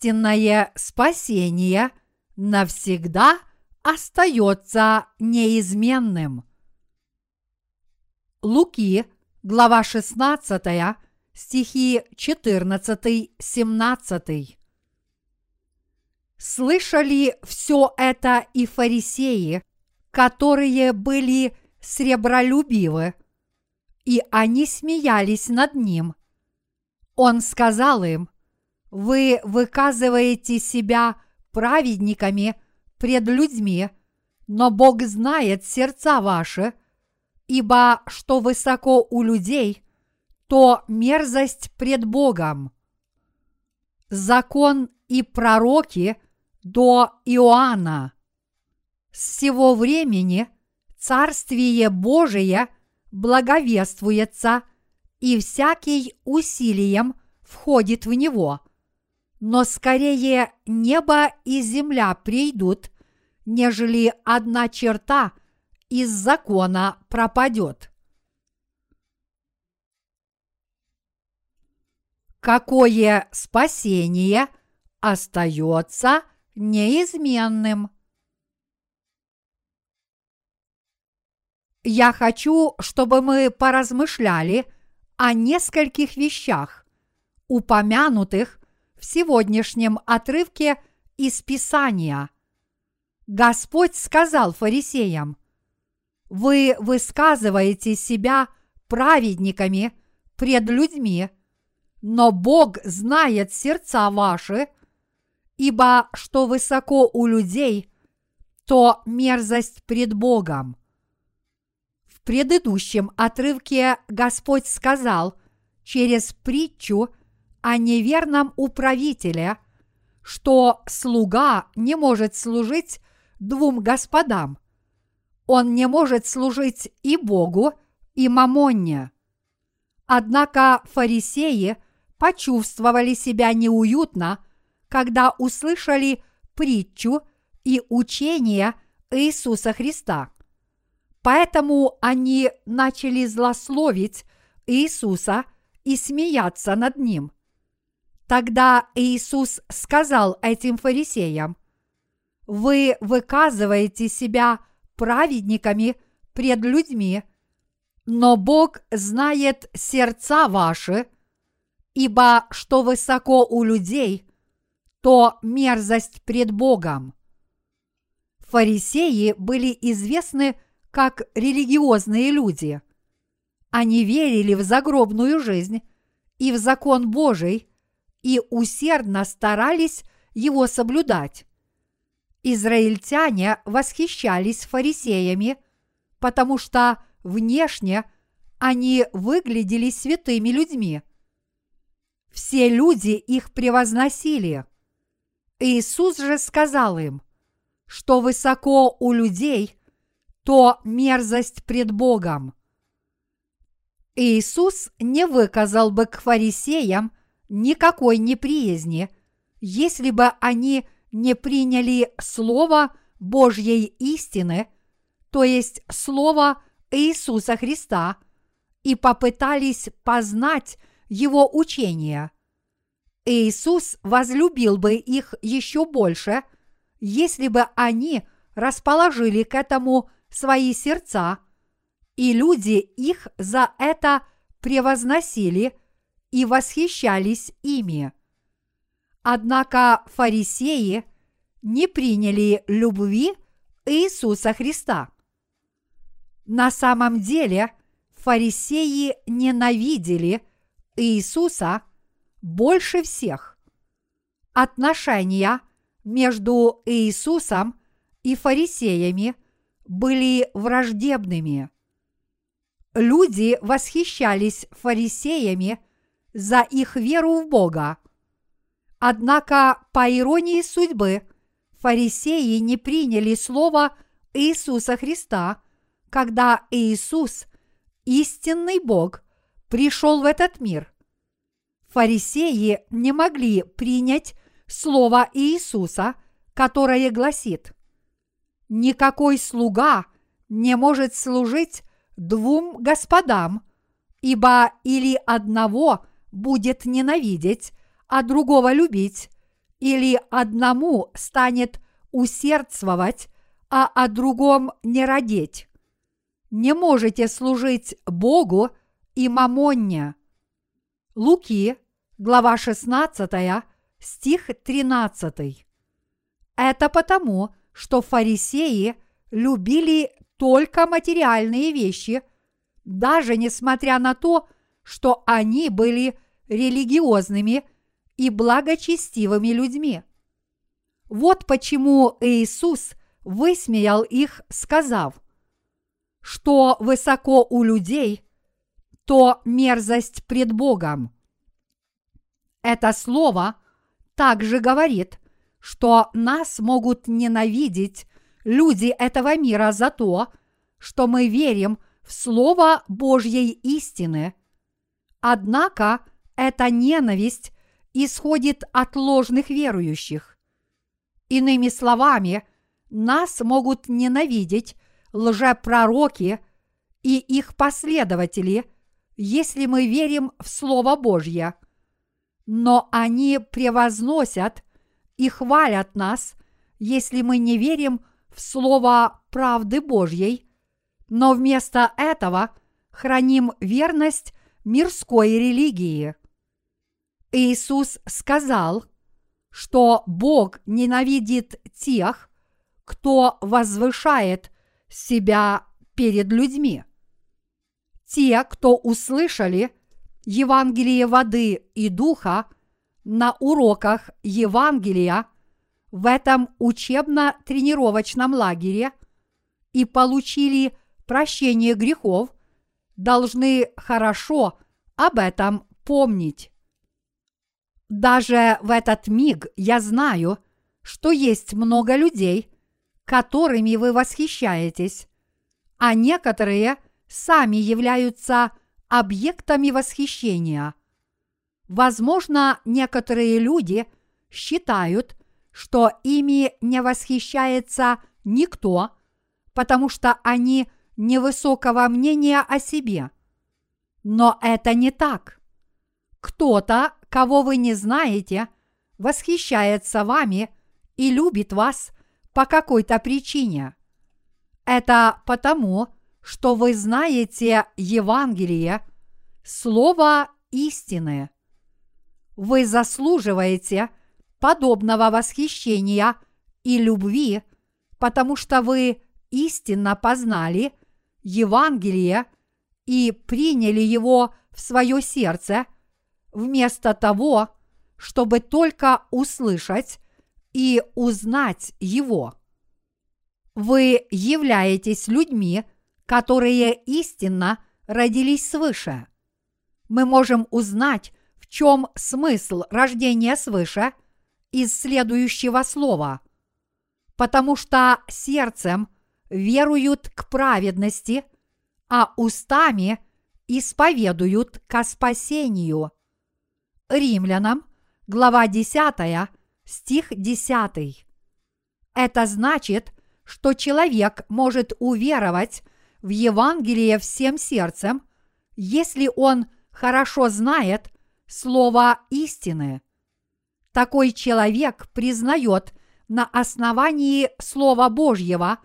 истинное спасение навсегда остается неизменным. Луки, глава 16, стихи 14-17. Слышали все это и фарисеи, которые были сребролюбивы, и они смеялись над ним. Он сказал им, «Вы выказываете себя праведниками пред людьми, но Бог знает сердца ваши, ибо что высоко у людей, то мерзость пред Богом. Закон и пророки до Иоанна. С сего времени Царствие Божие благовествуется, и всякий усилием входит в него. Но скорее небо и земля придут, нежели одна черта из закона пропадет. Какое спасение остается неизменным? Я хочу, чтобы мы поразмышляли о нескольких вещах, упомянутых в сегодняшнем отрывке из Писания. Господь сказал фарисеям, «Вы высказываете себя праведниками пред людьми, но Бог знает сердца ваши, ибо что высоко у людей, то мерзость пред Богом предыдущем отрывке Господь сказал через притчу о неверном управителе, что слуга не может служить двум господам. Он не может служить и Богу, и Мамонне. Однако фарисеи почувствовали себя неуютно, когда услышали притчу и учение Иисуса Христа – Поэтому они начали злословить Иисуса и смеяться над ним. Тогда Иисус сказал этим фарисеям, «Вы выказываете себя праведниками пред людьми, но Бог знает сердца ваши, ибо что высоко у людей, то мерзость пред Богом». Фарисеи были известны как религиозные люди. Они верили в загробную жизнь и в закон Божий и усердно старались его соблюдать. Израильтяне восхищались фарисеями, потому что внешне они выглядели святыми людьми. Все люди их превозносили. Иисус же сказал им, что высоко у людей то мерзость пред Богом. Иисус не выказал бы к фарисеям никакой неприязни, если бы они не приняли Слово Божьей истины, то есть Слово Иисуса Христа, и попытались познать Его учение. Иисус возлюбил бы их еще больше, если бы они расположили к этому свои сердца, и люди их за это превозносили и восхищались ими. Однако фарисеи не приняли любви Иисуса Христа. На самом деле фарисеи ненавидели Иисуса больше всех. Отношения между Иисусом и фарисеями были враждебными. Люди восхищались фарисеями за их веру в Бога. Однако, по иронии судьбы, фарисеи не приняли слово Иисуса Христа, когда Иисус, истинный Бог, пришел в этот мир. Фарисеи не могли принять слово Иисуса, которое гласит – никакой слуга не может служить двум господам, ибо или одного будет ненавидеть, а другого любить, или одному станет усердствовать, а о другом не родить. Не можете служить Богу и мамонне. Луки, глава 16, стих 13. Это потому, что фарисеи любили только материальные вещи, даже несмотря на то, что они были религиозными и благочестивыми людьми. Вот почему Иисус высмеял их, сказав, что высоко у людей, то мерзость пред Богом. Это слово также говорит, что нас могут ненавидеть люди этого мира за то, что мы верим в Слово Божьей истины. Однако эта ненависть исходит от ложных верующих. Иными словами, нас могут ненавидеть лжепророки и их последователи, если мы верим в Слово Божье. Но они превозносят и хвалят нас, если мы не верим в Слово правды Божьей, но вместо этого храним верность мирской религии. Иисус сказал, что Бог ненавидит тех, кто возвышает себя перед людьми. Те, кто услышали Евангелие воды и духа на уроках Евангелия в этом учебно-тренировочном лагере и получили прощение грехов, должны хорошо об этом помнить. Даже в этот миг я знаю, что есть много людей, которыми вы восхищаетесь, а некоторые сами являются объектами восхищения. Возможно, некоторые люди считают, что ими не восхищается никто, потому что они невысокого мнения о себе. Но это не так. Кто-то, кого вы не знаете, восхищается вами и любит вас – по какой-то причине. Это потому, что вы знаете Евангелие, Слово истины. Вы заслуживаете подобного восхищения и любви, потому что вы истинно познали Евангелие и приняли его в свое сердце, вместо того, чтобы только услышать и узнать Его. Вы являетесь людьми, которые истинно родились свыше. Мы можем узнать, в чем смысл рождения свыше из следующего слова. Потому что сердцем веруют к праведности, а устами исповедуют ко спасению. Римлянам, глава 10, стих 10. Это значит, что человек может уверовать в Евангелие всем сердцем, если он хорошо знает слово истины. Такой человек признает на основании Слова Божьего,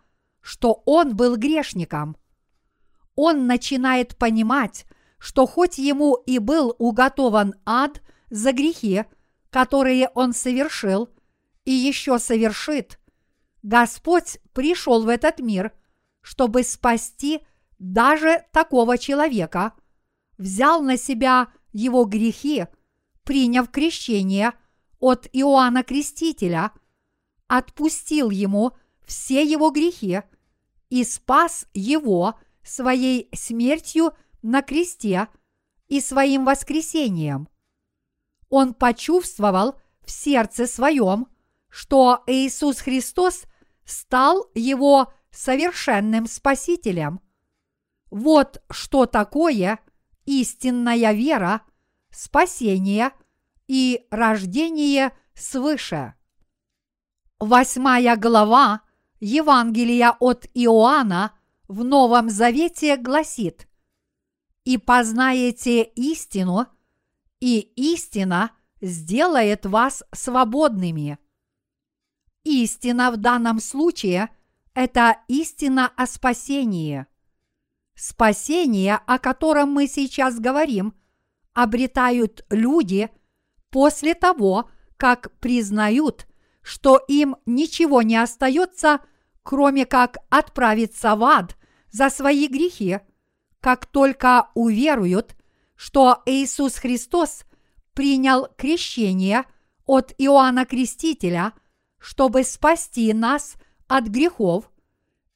что он был грешником. Он начинает понимать, что хоть ему и был уготован ад за грехи, которые он совершил и еще совершит, Господь пришел в этот мир, чтобы спасти даже такого человека, взял на себя его грехи, приняв крещение от Иоанна Крестителя, отпустил ему все его грехи и спас его своей смертью на кресте и своим воскресением – он почувствовал в сердце своем, что Иисус Христос стал его совершенным Спасителем. Вот что такое истинная вера, спасение и рождение свыше. Восьмая глава Евангелия от Иоанна в Новом Завете гласит «И познаете истину, и истина сделает вас свободными. Истина в данном случае – это истина о спасении. Спасение, о котором мы сейчас говорим, обретают люди после того, как признают, что им ничего не остается, кроме как отправиться в ад за свои грехи, как только уверуют, что Иисус Христос принял крещение от Иоанна Крестителя, чтобы спасти нас от грехов,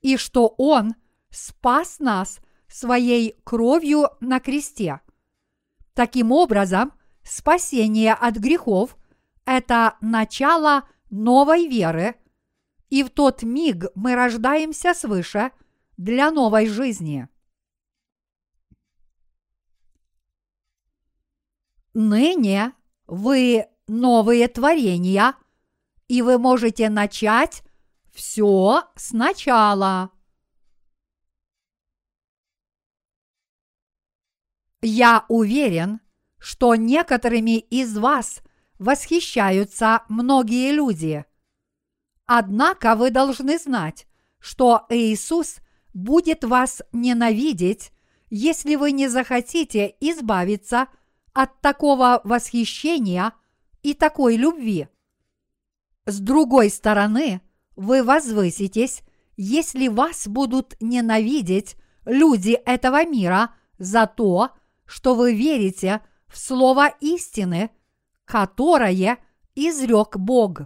и что Он спас нас своей кровью на кресте. Таким образом, спасение от грехов – это начало новой веры, и в тот миг мы рождаемся свыше для новой жизни. Ныне вы новые творения, и вы можете начать все сначала. Я уверен, что некоторыми из вас восхищаются многие люди. Однако вы должны знать, что Иисус будет вас ненавидеть, если вы не захотите избавиться от такого восхищения и такой любви. С другой стороны, вы возвыситесь, если вас будут ненавидеть люди этого мира за то, что вы верите в слово истины, которое изрек Бог.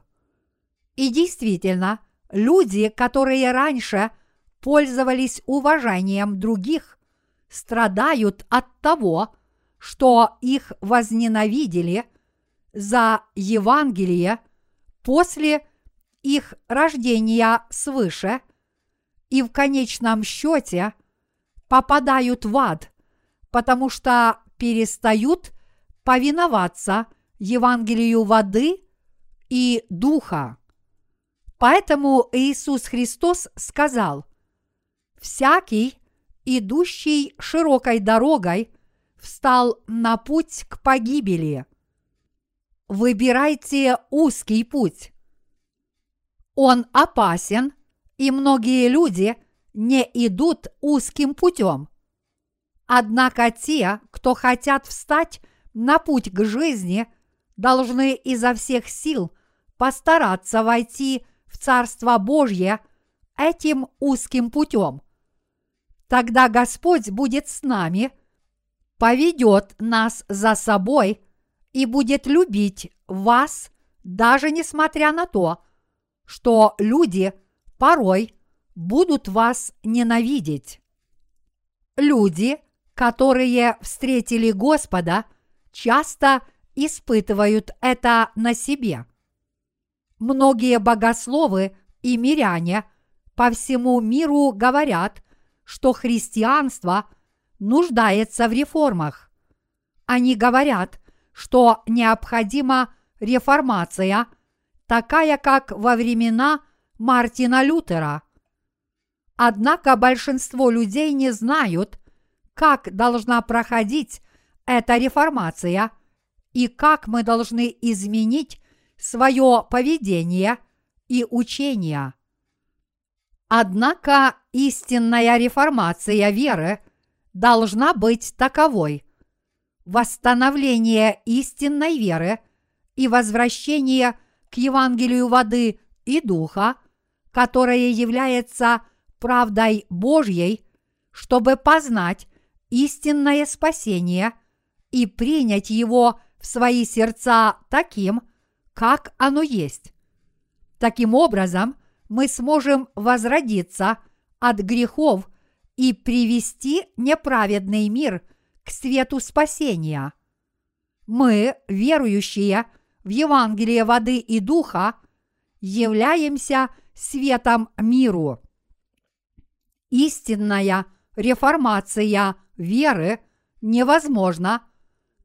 И действительно, люди, которые раньше пользовались уважением других, страдают от того, что их возненавидели за Евангелие после их рождения свыше и в конечном счете попадают в ад, потому что перестают повиноваться Евангелию воды и духа. Поэтому Иисус Христос сказал, «Всякий, идущий широкой дорогой, встал на путь к погибели. Выбирайте узкий путь. Он опасен, и многие люди не идут узким путем. Однако те, кто хотят встать на путь к жизни, должны изо всех сил постараться войти в Царство Божье этим узким путем. Тогда Господь будет с нами, поведет нас за собой и будет любить вас, даже несмотря на то, что люди порой будут вас ненавидеть. Люди, которые встретили Господа, часто испытывают это на себе. Многие богословы и миряне по всему миру говорят, что христианство нуждается в реформах. Они говорят, что необходима реформация, такая как во времена Мартина Лютера. Однако большинство людей не знают, как должна проходить эта реформация и как мы должны изменить свое поведение и учение. Однако истинная реформация веры должна быть таковой. Восстановление истинной веры и возвращение к Евангелию воды и духа, которое является правдой Божьей, чтобы познать истинное спасение и принять его в свои сердца таким, как оно есть. Таким образом, мы сможем возродиться от грехов и привести неправедный мир к свету спасения. Мы, верующие в Евангелие воды и духа, являемся светом миру. Истинная реформация веры невозможно,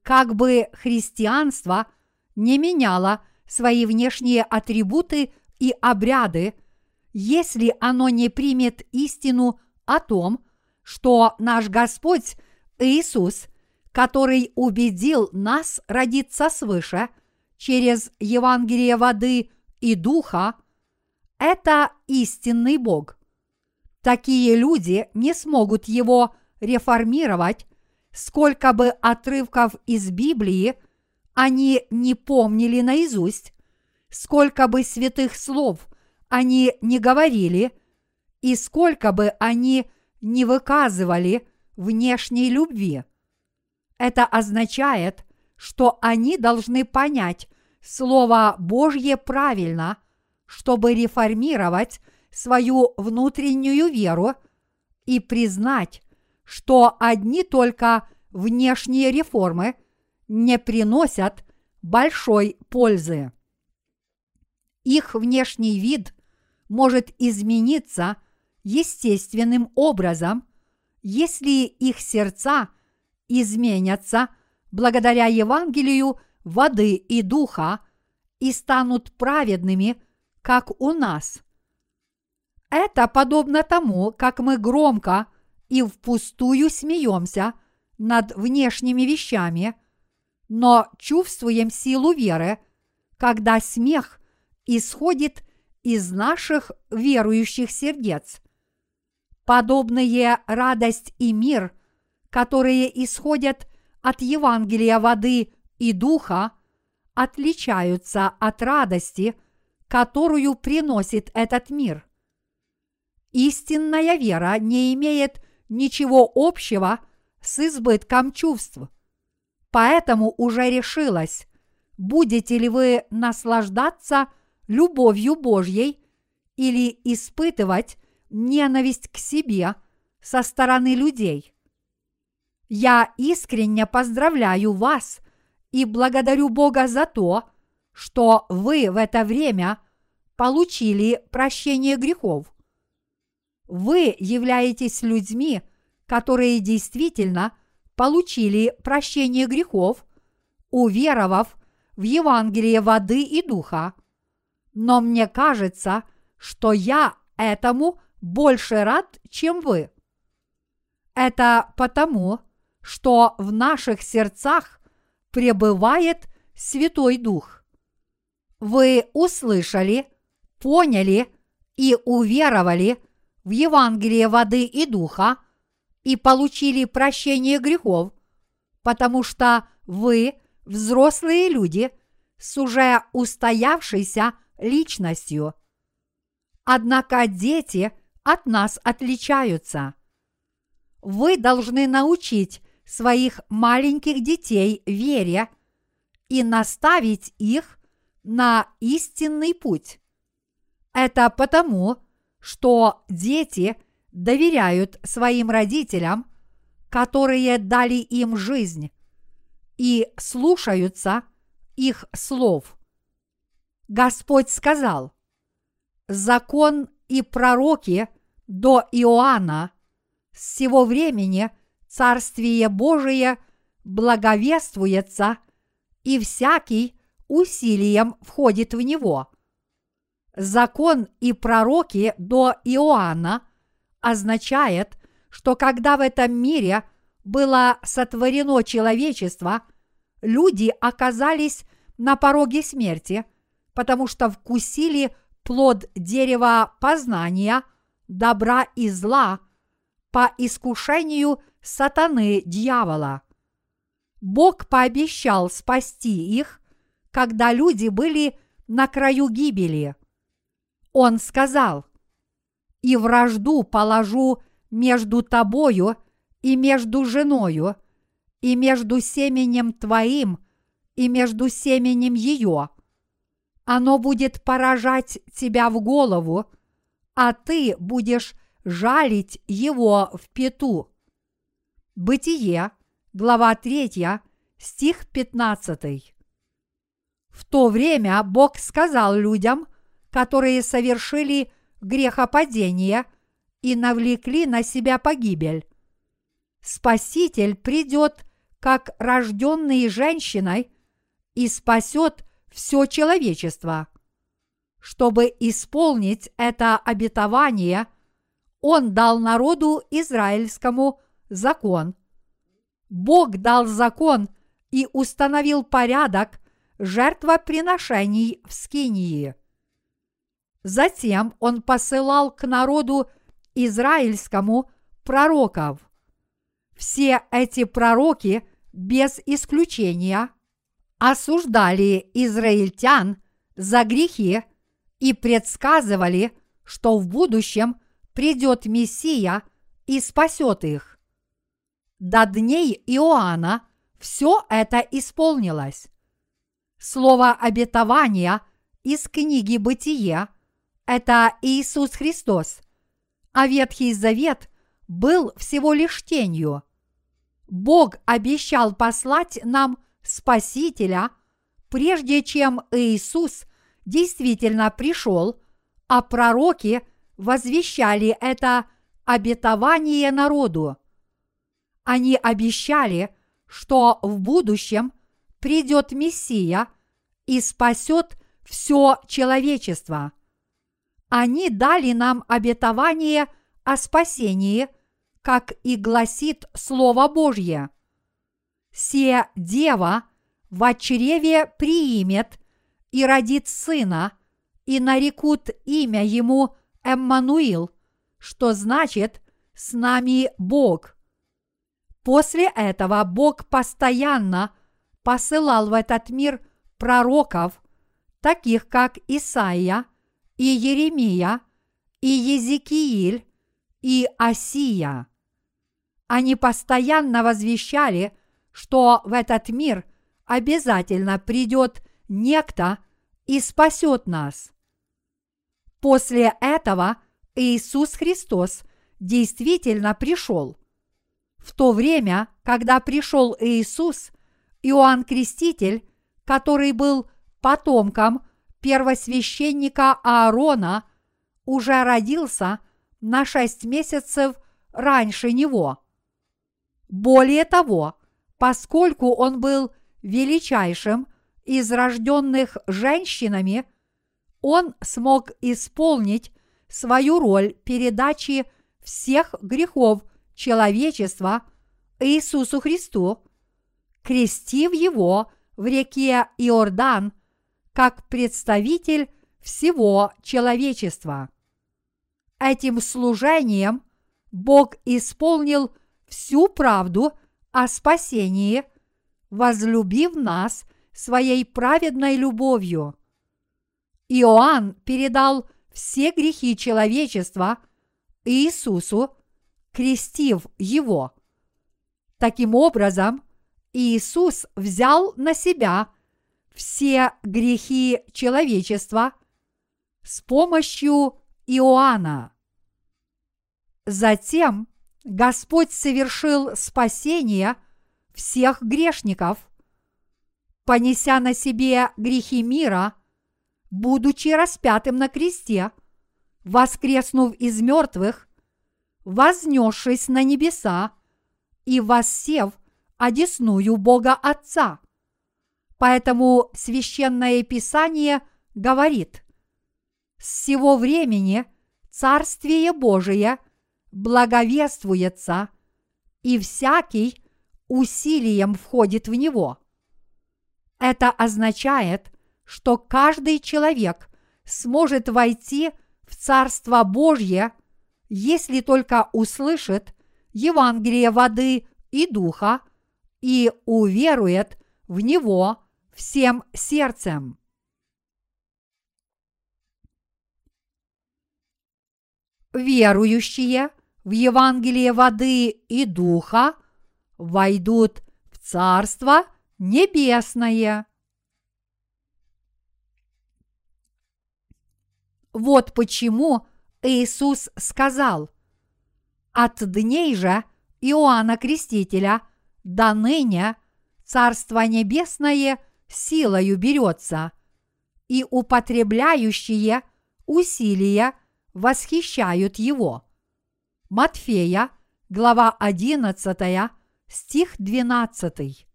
как бы христианство не меняло свои внешние атрибуты и обряды, если оно не примет истину о том, что наш Господь Иисус, который убедил нас родиться свыше через Евангелие воды и духа, это истинный Бог. Такие люди не смогут его реформировать, сколько бы отрывков из Библии они не помнили наизусть, сколько бы святых слов они не говорили, и сколько бы они не выказывали внешней любви. Это означает, что они должны понять Слово Божье правильно, чтобы реформировать свою внутреннюю веру и признать, что одни только внешние реформы не приносят большой пользы. Их внешний вид может измениться естественным образом, если их сердца изменятся благодаря Евангелию воды и духа и станут праведными, как у нас. Это подобно тому, как мы громко и впустую смеемся над внешними вещами, но чувствуем силу веры, когда смех исходит из наших верующих сердец. Подобные радость и мир, которые исходят от Евангелия воды и духа, отличаются от радости, которую приносит этот мир. Истинная вера не имеет ничего общего с избытком чувств. Поэтому уже решилась, будете ли вы наслаждаться любовью Божьей или испытывать ненависть к себе со стороны людей. Я искренне поздравляю вас и благодарю Бога за то, что вы в это время получили прощение грехов. Вы являетесь людьми, которые действительно получили прощение грехов, уверовав в Евангелие воды и духа. Но мне кажется, что я этому больше рад, чем вы. Это потому, что в наших сердцах пребывает Святой Дух. Вы услышали, поняли и уверовали в Евангелие воды и духа и получили прощение грехов, потому что вы взрослые люди с уже устоявшейся личностью. Однако дети от нас отличаются. Вы должны научить своих маленьких детей вере и наставить их на истинный путь. Это потому, что дети доверяют своим родителям, которые дали им жизнь, и слушаются их слов. Господь сказал, закон и пророки до Иоанна с сего времени Царствие Божие благовествуется, и всякий усилием входит в него. Закон и пророки до Иоанна означает, что когда в этом мире было сотворено человечество, люди оказались на пороге смерти, потому что вкусили плод дерева познания, добра и зла по искушению сатаны дьявола. Бог пообещал спасти их, когда люди были на краю гибели. Он сказал, «И вражду положу между тобою и между женою, и между семенем твоим и между семенем ее. Оно будет поражать тебя в голову, а ты будешь жалить его в пету. Бытие, глава 3, стих 15. В то время Бог сказал людям, которые совершили грехопадение и навлекли на себя погибель. Спаситель придет как рожденный женщиной и спасет все человечество. Чтобы исполнить это обетование, Он дал народу израильскому закон. Бог дал закон и установил порядок жертвоприношений в Скинии. Затем он посылал к народу израильскому пророков. Все эти пророки без исключения осуждали израильтян за грехи и предсказывали, что в будущем придет Мессия и спасет их. До дней Иоанна все это исполнилось. Слово обетования из книги «Бытие» – это Иисус Христос, а Ветхий Завет был всего лишь тенью. Бог обещал послать нам Спасителя, прежде чем Иисус действительно пришел, а пророки возвещали это обетование народу. Они обещали, что в будущем придет Мессия и спасет все человечество. Они дали нам обетование о спасении, как и гласит Слово Божье. «Се дева в чреве приимет и родит сына, и нарекут имя ему Эммануил, что значит «с нами Бог». После этого Бог постоянно посылал в этот мир пророков, таких как Исаия и Еремия и Езекииль и Осия. Они постоянно возвещали, что в этот мир обязательно придет некто и спасет нас. После этого Иисус Христос действительно пришел. В то время, когда пришел Иисус, Иоанн Креститель, который был потомком первосвященника Аарона, уже родился на шесть месяцев раньше него. Более того, поскольку он был величайшим из рожденных женщинами, он смог исполнить свою роль передачи всех грехов человечества Иисусу Христу, крестив его в реке Иордан как представитель всего человечества. Этим служением Бог исполнил всю правду о спасении, возлюбив нас своей праведной любовью. Иоанн передал все грехи человечества Иисусу, крестив его. Таким образом, Иисус взял на себя все грехи человечества с помощью Иоанна. Затем Господь совершил спасение всех грешников, понеся на себе грехи мира, будучи распятым на кресте, воскреснув из мертвых, вознесшись на небеса и воссев одесную Бога Отца. Поэтому священное Писание говорит, с сего времени Царствие Божие благовествуется, и всякий усилием входит в него. Это означает, что каждый человек сможет войти в Царство Божье, если только услышит Евангелие воды и духа и уверует в него всем сердцем. Верующие в Евангелие воды и духа войдут в Царство Небесное. Вот почему Иисус сказал, «От дней же Иоанна Крестителя до ныне Царство Небесное силою берется, и употребляющие усилия восхищают его». Матфея, глава 11, стих 12.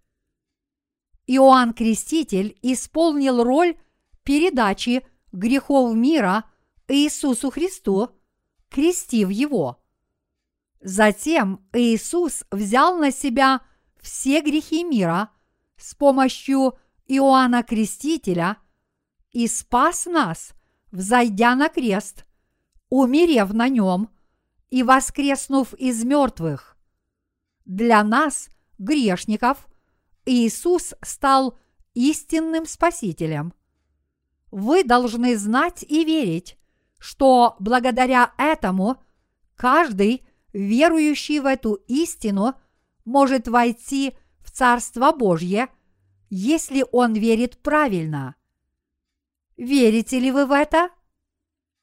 Иоанн Креститель исполнил роль передачи грехов мира Иисусу Христу, крестив его. Затем Иисус взял на себя все грехи мира с помощью Иоанна Крестителя и спас нас, взойдя на крест, умерев на нем и воскреснув из мертвых. Для нас, грешников, Иисус стал истинным Спасителем. Вы должны знать и верить, что благодаря этому каждый, верующий в эту истину, может войти в Царство Божье, если он верит правильно. Верите ли вы в это?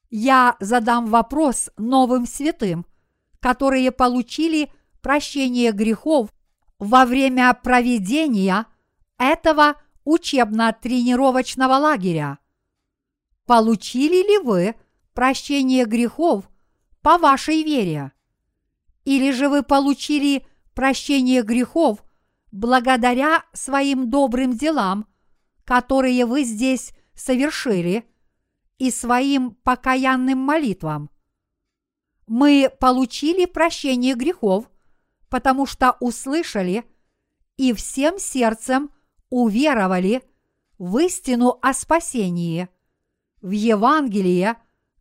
Я задам вопрос новым святым, которые получили прощение грехов во время проведения этого учебно-тренировочного лагеря. Получили ли вы прощение грехов по вашей вере? Или же вы получили прощение грехов благодаря своим добрым делам, которые вы здесь совершили, и своим покаянным молитвам? Мы получили прощение грехов, потому что услышали и всем сердцем уверовали в истину о спасении, в Евангелие,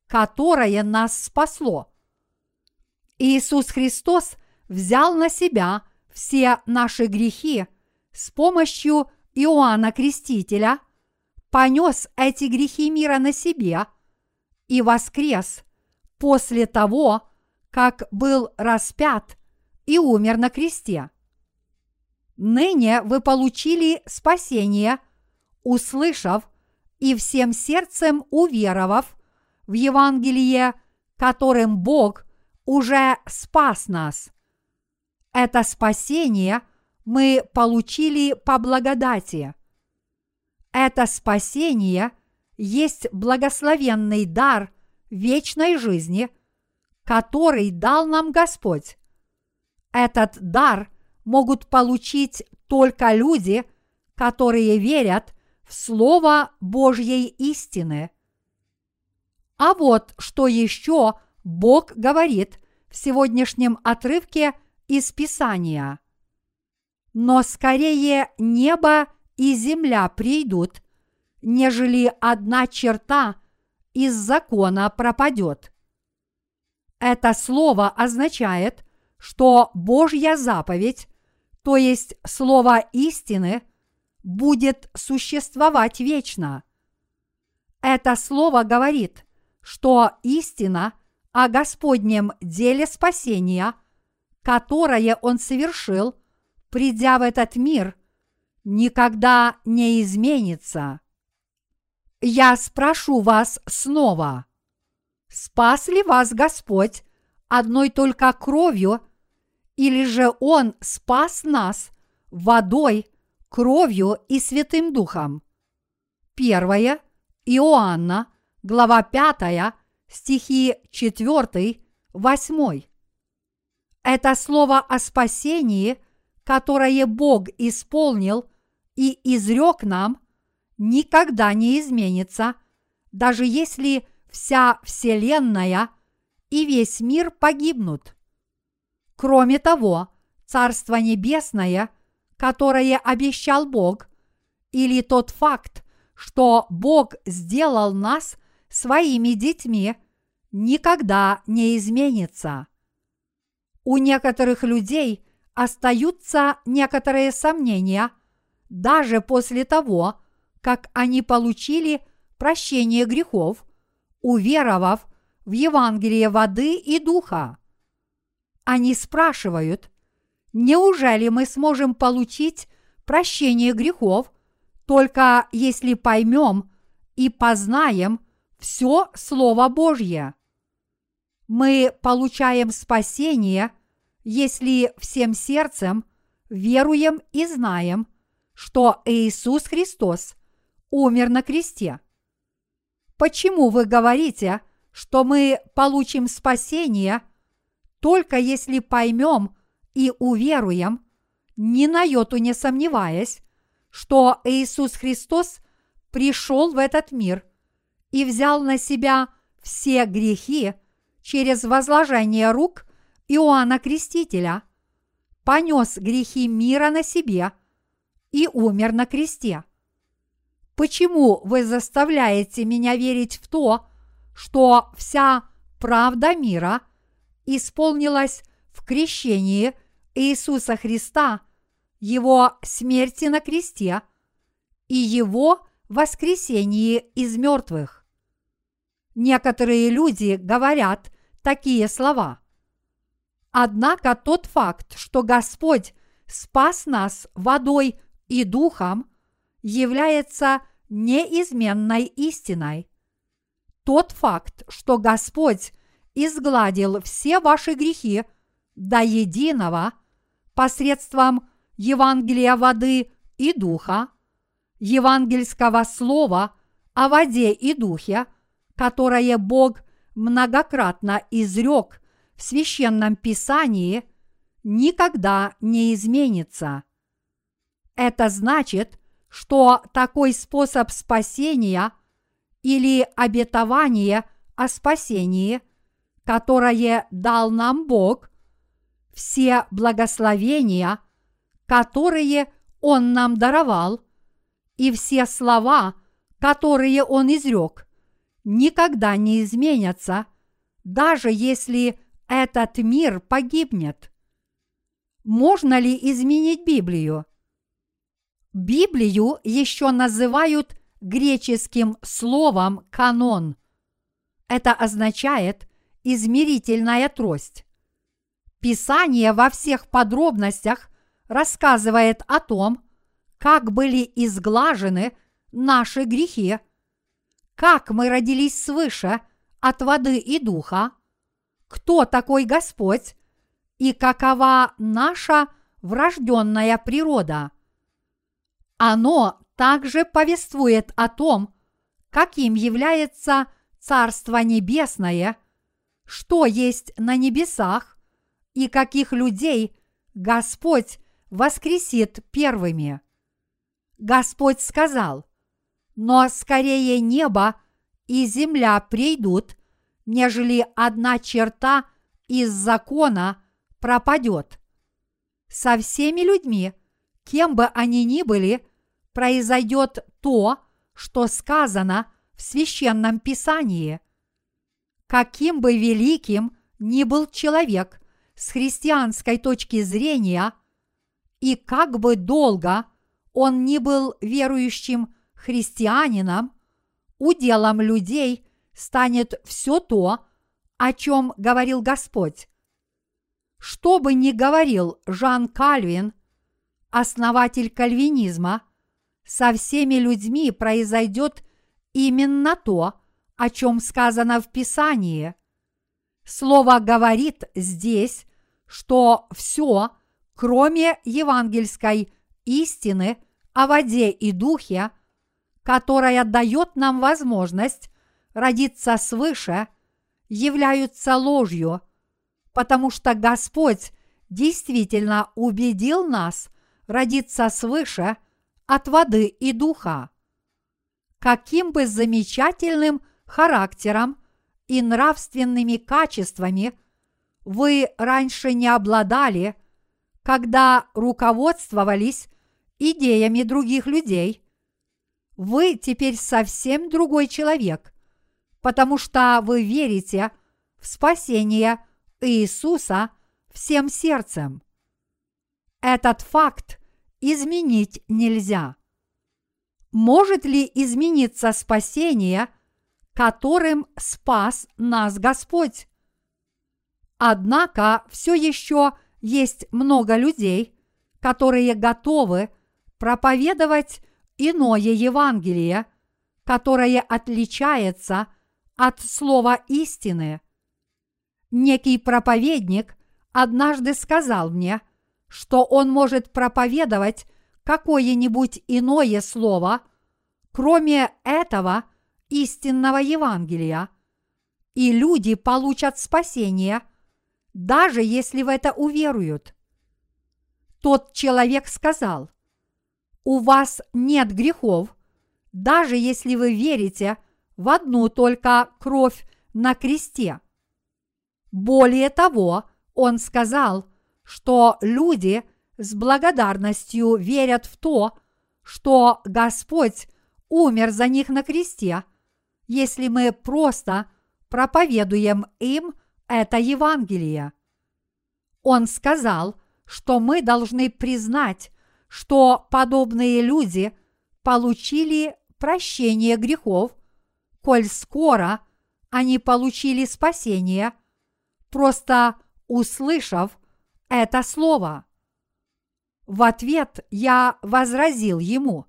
которое нас спасло. Иисус Христос взял на себя все наши грехи с помощью Иоанна Крестителя, понес эти грехи мира на себе и воскрес после того, как был распят и умер на кресте. Ныне вы получили спасение, услышав и всем сердцем уверовав в Евангелие, которым Бог уже спас нас. Это спасение мы получили по благодати. Это спасение есть благословенный дар вечной жизни, который дал нам Господь. Этот дар могут получить только люди, которые верят в Слово Божьей истины. А вот что еще Бог говорит в сегодняшнем отрывке из Писания. Но скорее небо и земля придут, нежели одна черта из закона пропадет. Это слово означает – что Божья заповедь, то есть слово истины, будет существовать вечно. Это слово говорит, что истина о Господнем деле спасения, которое Он совершил, придя в этот мир, никогда не изменится. Я спрошу вас снова, спас ли вас Господь одной только кровью или же Он спас нас водой, кровью и Святым Духом? Первое Иоанна, глава 5, стихи 4, 8. Это слово о спасении, которое Бог исполнил и изрек нам, никогда не изменится, даже если вся Вселенная и весь мир погибнут. Кроме того, Царство Небесное, которое обещал Бог, или тот факт, что Бог сделал нас своими детьми, никогда не изменится. У некоторых людей остаются некоторые сомнения даже после того, как они получили прощение грехов, уверовав в Евангелие воды и духа. Они спрашивают, неужели мы сможем получить прощение грехов, только если поймем и познаем все Слово Божье? Мы получаем спасение, если всем сердцем веруем и знаем, что Иисус Христос умер на кресте. Почему вы говорите, что мы получим спасение – только если поймем и уверуем, ни на йоту не сомневаясь, что Иисус Христос пришел в этот мир и взял на себя все грехи через возложение рук Иоанна Крестителя, понес грехи мира на себе и умер на кресте. почему вы заставляете меня верить в то, что вся правда мира исполнилась в крещении Иисуса Христа, Его смерти на кресте и Его воскресении из мертвых. Некоторые люди говорят такие слова. Однако тот факт, что Господь спас нас водой и духом, является неизменной истиной. Тот факт, что Господь изгладил все ваши грехи до единого посредством Евангелия воды и духа, евангельского слова о воде и духе, которое Бог многократно изрек в священном писании, никогда не изменится. Это значит, что такой способ спасения или обетование о спасении, которое дал нам Бог, все благословения, которые Он нам даровал, и все слова, которые Он изрек, никогда не изменятся, даже если этот мир погибнет. Можно ли изменить Библию? Библию еще называют греческим словом канон. Это означает измерительная трость. Писание во всех подробностях рассказывает о том, как были изглажены наши грехи, как мы родились свыше? От воды и духа, кто такой Господь? И какова наша врожденная природа – оно также повествует о том, каким является Царство Небесное, что есть на небесах и каких людей Господь воскресит первыми. Господь сказал, но скорее небо и земля придут, нежели одна черта из закона пропадет. Со всеми людьми, кем бы они ни были, произойдет то, что сказано в священном писании. Каким бы великим ни был человек с христианской точки зрения, и как бы долго он ни был верующим христианином, уделом людей станет все то, о чем говорил Господь. Что бы ни говорил Жан Кальвин, основатель кальвинизма – со всеми людьми произойдет именно то, о чем сказано в Писании. Слово говорит здесь, что все, кроме евангельской истины о воде и духе, которая дает нам возможность родиться свыше, являются ложью, потому что Господь действительно убедил нас родиться свыше – от воды и духа. Каким бы замечательным характером и нравственными качествами вы раньше не обладали, когда руководствовались идеями других людей, вы теперь совсем другой человек, потому что вы верите в спасение Иисуса всем сердцем. Этот факт изменить нельзя. Может ли измениться спасение, которым спас нас Господь? Однако все еще есть много людей, которые готовы проповедовать иное Евангелие, которое отличается от слова истины. Некий проповедник однажды сказал мне – что он может проповедовать какое-нибудь иное слово, кроме этого истинного Евангелия, и люди получат спасение, даже если в это уверуют. Тот человек сказал, у вас нет грехов, даже если вы верите в одну только кровь на кресте. Более того, он сказал, что люди с благодарностью верят в то, что Господь умер за них на кресте, если мы просто проповедуем им это Евангелие. Он сказал, что мы должны признать, что подобные люди получили прощение грехов, коль скоро они получили спасение, просто услышав это слово. В ответ я возразил ему,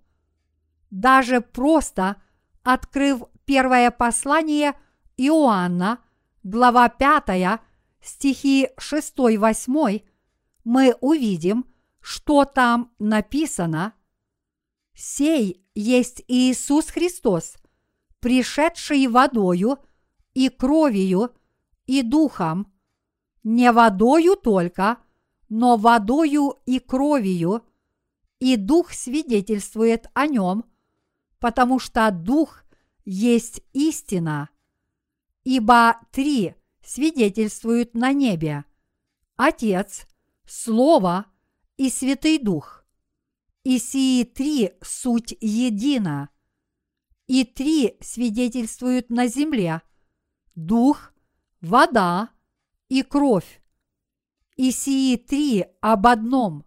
даже просто открыв первое послание Иоанна, глава 5, стихи 6-8, мы увидим, что там написано. «Сей есть Иисус Христос, пришедший водою и кровью и духом, не водою только, но водою и кровью, и дух свидетельствует о нем, потому что дух есть истина. Ибо три свидетельствуют на небе – Отец, Слово и Святый Дух. И сии три суть едина. И три свидетельствуют на земле – Дух, вода и кровь. И сии три об одном.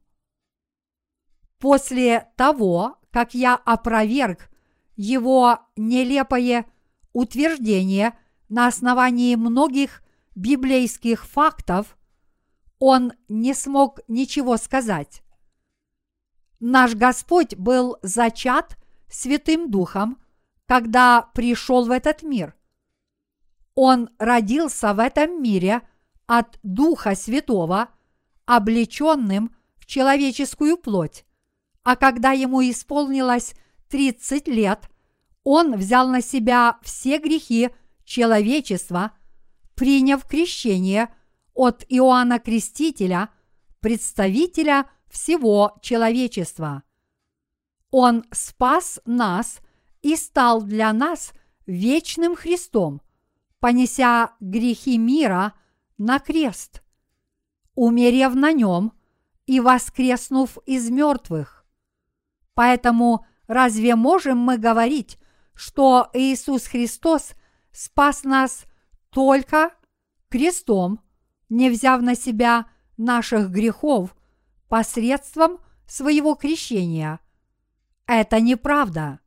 После того, как я опроверг его нелепое утверждение на основании многих библейских фактов, он не смог ничего сказать. Наш Господь был зачат Святым Духом, когда пришел в этот мир. Он родился в этом мире от Духа Святого, облеченным в человеческую плоть, а когда ему исполнилось 30 лет, он взял на себя все грехи человечества, приняв крещение от Иоанна Крестителя, представителя всего человечества. Он спас нас и стал для нас вечным Христом, понеся грехи мира на крест, умерев на нем и воскреснув из мертвых. Поэтому разве можем мы говорить, что Иисус Христос спас нас только крестом, не взяв на себя наших грехов посредством своего крещения. Это неправда.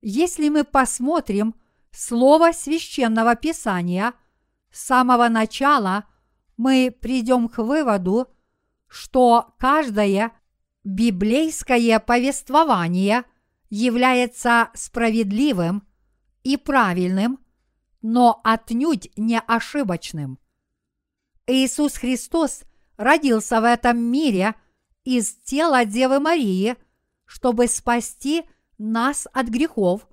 Если мы посмотрим слово священного писания с самого начала, мы придем к выводу, что каждое библейское повествование является справедливым и правильным, но отнюдь не ошибочным. Иисус Христос родился в этом мире из тела Девы Марии, чтобы спасти нас от грехов,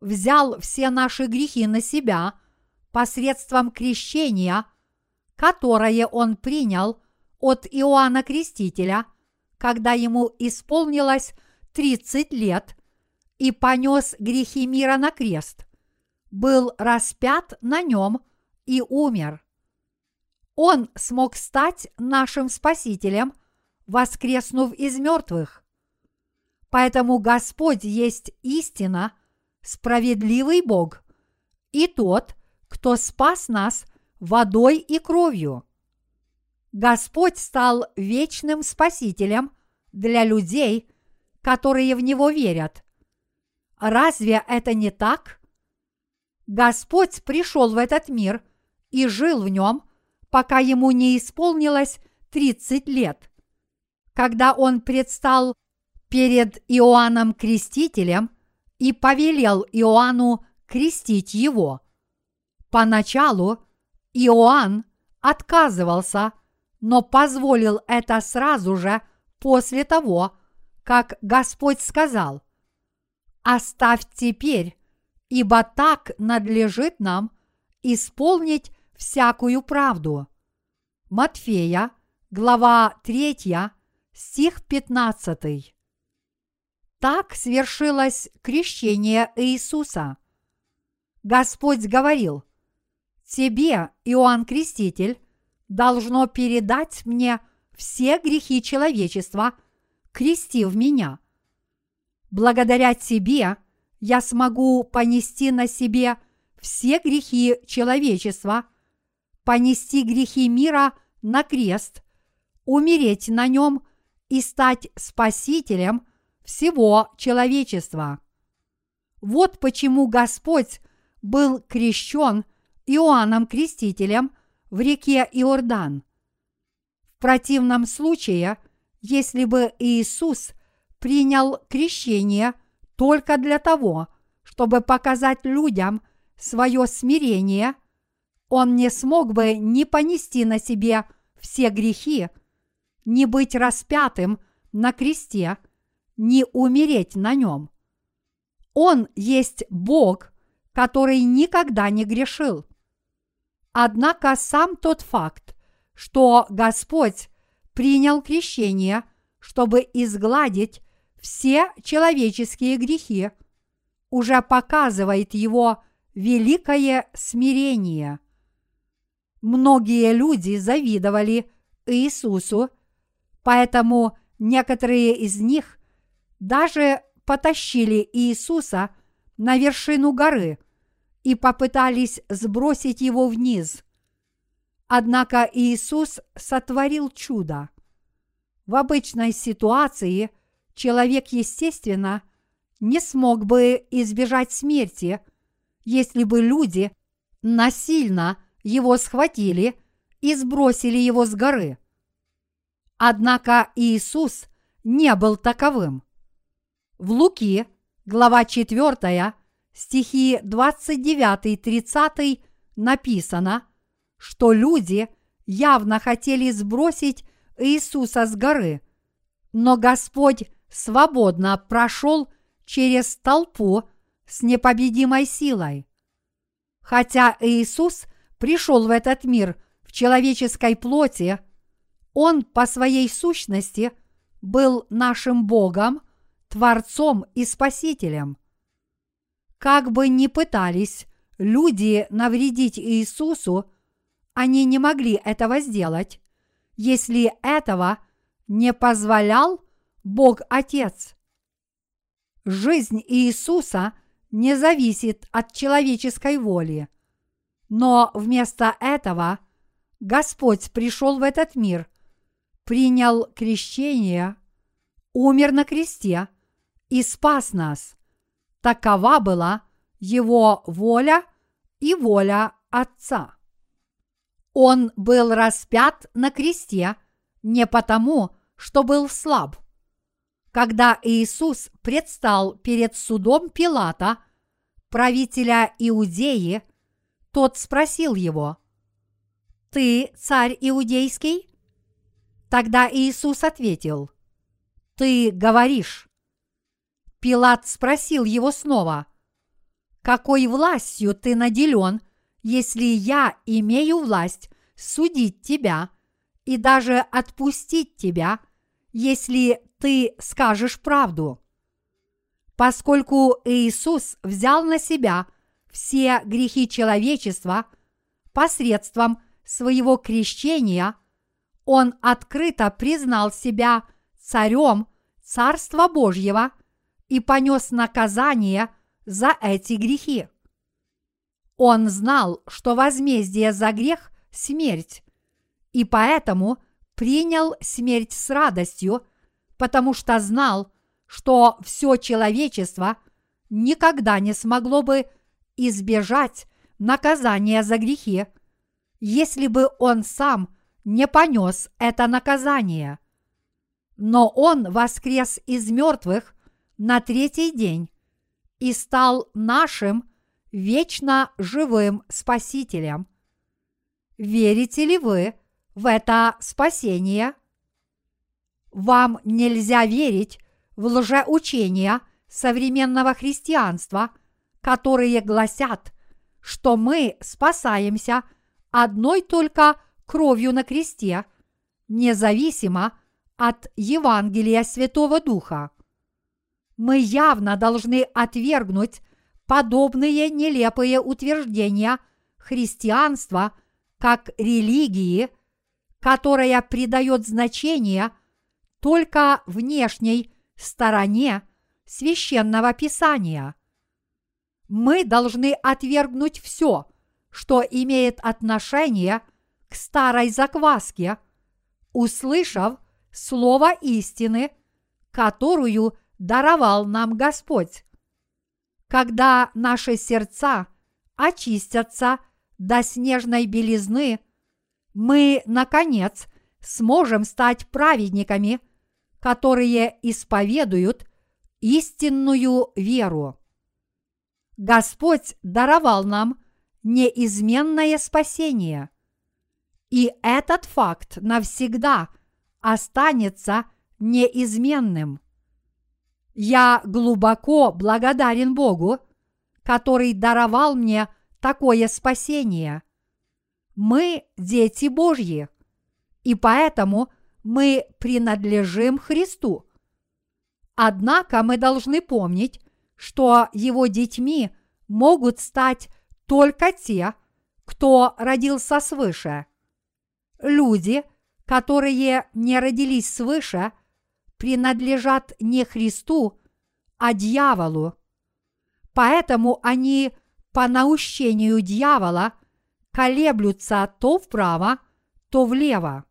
взял все наши грехи на себя посредством крещения, которое Он принял от Иоанна Крестителя, когда ему исполнилось 30 лет, и понес грехи мира на крест, был распят на нем и умер. Он смог стать нашим Спасителем, воскреснув из мертвых. Поэтому Господь есть истина, справедливый Бог и тот, кто спас нас водой и кровью. Господь стал вечным Спасителем для людей, которые в Него верят. Разве это не так? Господь пришел в этот мир и жил в нем пока ему не исполнилось 30 лет. Когда он предстал перед Иоанном Крестителем и повелел Иоанну крестить его. Поначалу Иоанн отказывался, но позволил это сразу же после того, как Господь сказал «Оставь теперь, ибо так надлежит нам исполнить всякую правду. Матфея, глава 3, стих 15. Так свершилось крещение Иисуса. Господь говорил, «Тебе, Иоанн Креститель, должно передать мне все грехи человечества, крестив меня. Благодаря тебе я смогу понести на себе все грехи человечества, понести грехи мира на крест, умереть на нем и стать спасителем всего человечества. Вот почему Господь был крещен Иоанном Крестителем в реке Иордан. В противном случае, если бы Иисус принял крещение только для того, чтобы показать людям свое смирение, он не смог бы ни понести на себе все грехи, ни быть распятым на кресте, ни умереть на нем. Он есть Бог, который никогда не грешил. Однако сам тот факт, что Господь принял крещение, чтобы изгладить все человеческие грехи, уже показывает его великое смирение. Многие люди завидовали Иисусу, поэтому некоторые из них даже потащили Иисуса на вершину горы и попытались сбросить его вниз. Однако Иисус сотворил чудо. В обычной ситуации человек, естественно, не смог бы избежать смерти, если бы люди насильно его схватили и сбросили его с горы. Однако Иисус не был таковым. В Луки, глава 4, стихи 29-30 написано, что люди явно хотели сбросить Иисуса с горы, но Господь свободно прошел через толпу с непобедимой силой. Хотя Иисус пришел в этот мир в человеческой плоти, Он по своей сущности был нашим Богом – Творцом и Спасителем. Как бы ни пытались люди навредить Иисусу, они не могли этого сделать, если этого не позволял Бог Отец. Жизнь Иисуса не зависит от человеческой воли, но вместо этого Господь пришел в этот мир, принял крещение, умер на кресте – и спас нас. Такова была его воля и воля Отца. Он был распят на кресте не потому, что был слаб. Когда Иисус предстал перед судом Пилата, правителя Иудеи, тот спросил его, «Ты царь иудейский?» Тогда Иисус ответил, «Ты говоришь». Пилат спросил его снова, «Какой властью ты наделен, если я имею власть судить тебя и даже отпустить тебя, если ты скажешь правду?» Поскольку Иисус взял на себя все грехи человечества посредством своего крещения, он открыто признал себя царем Царства Божьего – и понес наказание за эти грехи. Он знал, что возмездие за грех – смерть, и поэтому принял смерть с радостью, потому что знал, что все человечество никогда не смогло бы избежать наказания за грехи, если бы он сам не понес это наказание. Но он воскрес из мертвых на третий день и стал нашим вечно живым Спасителем. Верите ли вы в это спасение? Вам нельзя верить в лжеучения современного христианства, которые гласят, что мы спасаемся одной только кровью на кресте, независимо от Евангелия Святого Духа мы явно должны отвергнуть подобные нелепые утверждения христианства как религии, которая придает значение только внешней стороне священного писания. Мы должны отвергнуть все, что имеет отношение к старой закваске, услышав слово истины, которую даровал нам Господь. Когда наши сердца очистятся до снежной белизны, мы, наконец, сможем стать праведниками, которые исповедуют истинную веру. Господь даровал нам неизменное спасение, и этот факт навсегда останется неизменным. Я глубоко благодарен Богу, который даровал мне такое спасение. Мы дети Божьи, и поэтому мы принадлежим Христу. Однако мы должны помнить, что Его детьми могут стать только те, кто родился свыше. Люди, которые не родились свыше, принадлежат не Христу, а дьяволу. Поэтому они по наущению дьявола колеблются то вправо, то влево.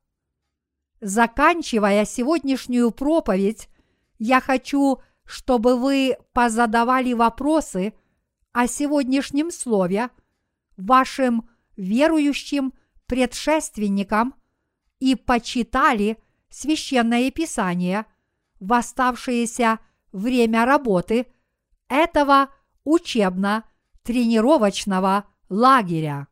Заканчивая сегодняшнюю проповедь, я хочу, чтобы вы позадавали вопросы о сегодняшнем слове вашим верующим предшественникам и почитали священное писание – в оставшееся время работы этого учебно-тренировочного лагеря.